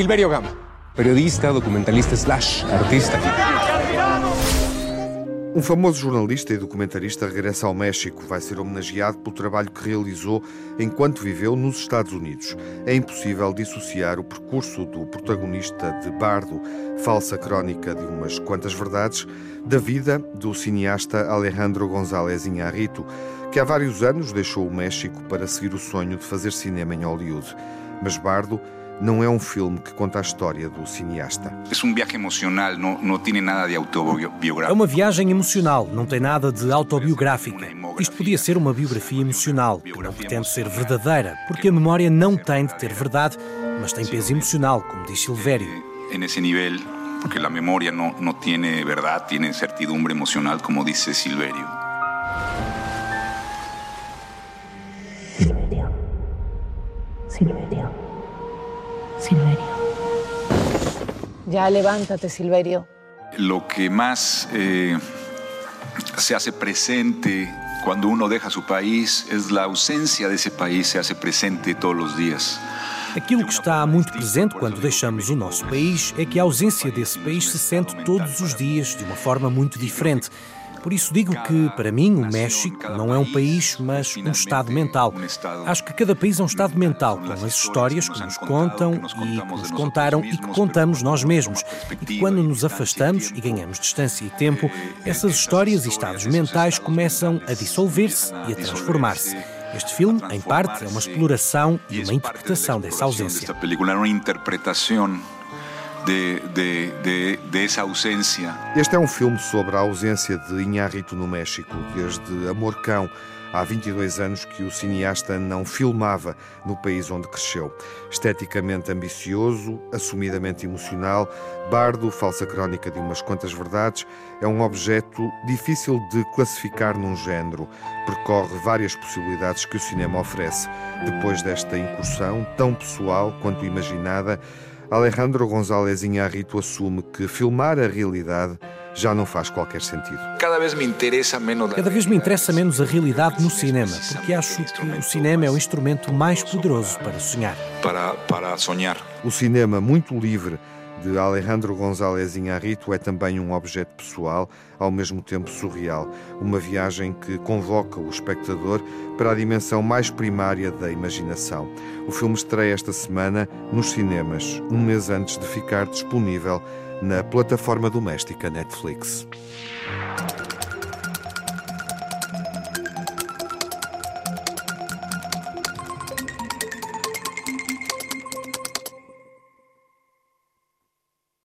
Silverio Gama, periodista, documentalista slash artista. Um famoso jornalista e documentarista regressa ao México. Vai ser homenageado pelo trabalho que realizou enquanto viveu nos Estados Unidos. É impossível dissociar o percurso do protagonista de Bardo, falsa crónica de umas quantas verdades, da vida do cineasta Alejandro González Iñárritu, que há vários anos deixou o México para seguir o sonho de fazer cinema em Hollywood. Mas Bardo não é um filme que conta a história do cineasta. É um viagem emocional, não, não tem nada de autobiográfico. É uma viagem emocional, não tem nada de autobiográfica. Isto podia ser uma biografia emocional, que não pretende ser verdadeira, porque a memória não tem de ter verdade, mas tem peso emocional, como diz Silvério. Nesse nível, porque a memória não, não tem verdade, tem certidumbre emocional, como diz Silvério. Silverio. Silverio. Silverio. Ya levántate, Silverio. Lo que más eh, se hace presente cuando uno deja su país es la ausencia de ese país, se hace presente todos los días. Aquilo que está muito presente quando deixamos o nosso país é que a ausência desse país se sente todos os dias de uma forma muito diferente. Por isso digo que, para mim, o México não é um país, mas um estado mental. Acho que cada país é um estado mental, com as histórias que nos contam e que nos contaram e que contamos nós mesmos. E que quando nos afastamos e ganhamos distância e tempo, essas histórias e estados mentais começam a dissolver-se e a transformar-se. Este filme, em parte, é uma exploração e uma interpretação dessa ausência. De, de, de, de, essa ausência. Este é um filme sobre a ausência de Inharrito no México, desde Amor Cão. Há 22 anos que o cineasta não filmava no país onde cresceu. Esteticamente ambicioso, assumidamente emocional, bardo, falsa crónica de umas quantas verdades, é um objeto difícil de classificar num género. Percorre várias possibilidades que o cinema oferece. Depois desta incursão, tão pessoal quanto imaginada, Alejandro González Iñárritu assume que filmar a realidade já não faz qualquer sentido. Cada vez me interessa menos. Cada vez me interessa menos a realidade no cinema, porque acho que o cinema é o instrumento mais poderoso para sonhar. Para para sonhar. O cinema muito livre de Alejandro González Iñárritu é também um objeto pessoal, ao mesmo tempo surreal, uma viagem que convoca o espectador para a dimensão mais primária da imaginação. O filme estreia esta semana nos cinemas, um mês antes de ficar disponível na plataforma doméstica Netflix.